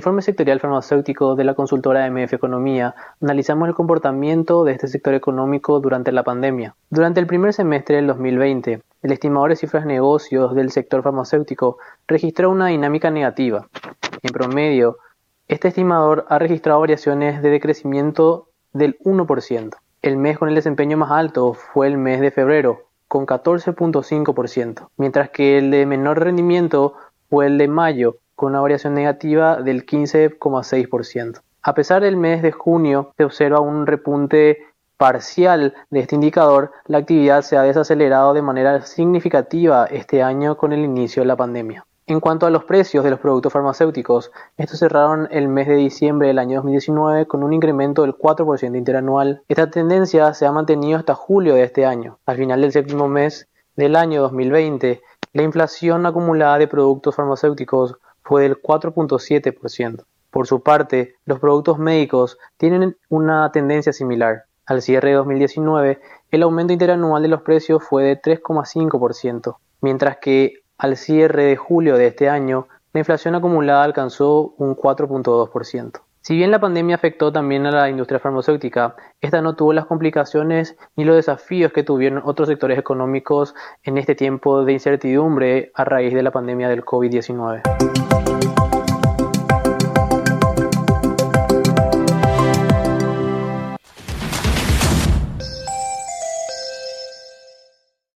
informe sectorial farmacéutico de la consultora MF Economía, analizamos el comportamiento de este sector económico durante la pandemia. Durante el primer semestre del 2020, el estimador de cifras negocios del sector farmacéutico registró una dinámica negativa. En promedio, este estimador ha registrado variaciones de decrecimiento del 1%. El mes con el desempeño más alto fue el mes de febrero, con 14.5%, mientras que el de menor rendimiento fue el de mayo, con una variación negativa del 15,6%. A pesar del mes de junio, se observa un repunte parcial de este indicador, la actividad se ha desacelerado de manera significativa este año con el inicio de la pandemia. En cuanto a los precios de los productos farmacéuticos, estos cerraron el mes de diciembre del año 2019 con un incremento del 4% interanual. Esta tendencia se ha mantenido hasta julio de este año. Al final del séptimo mes del año 2020, la inflación acumulada de productos farmacéuticos fue del 4.7%. Por su parte, los productos médicos tienen una tendencia similar. Al cierre de 2019, el aumento interanual de los precios fue de 3,5%, mientras que al cierre de julio de este año, la inflación acumulada alcanzó un 4.2%. Si bien la pandemia afectó también a la industria farmacéutica, esta no tuvo las complicaciones ni los desafíos que tuvieron otros sectores económicos en este tiempo de incertidumbre a raíz de la pandemia del COVID-19.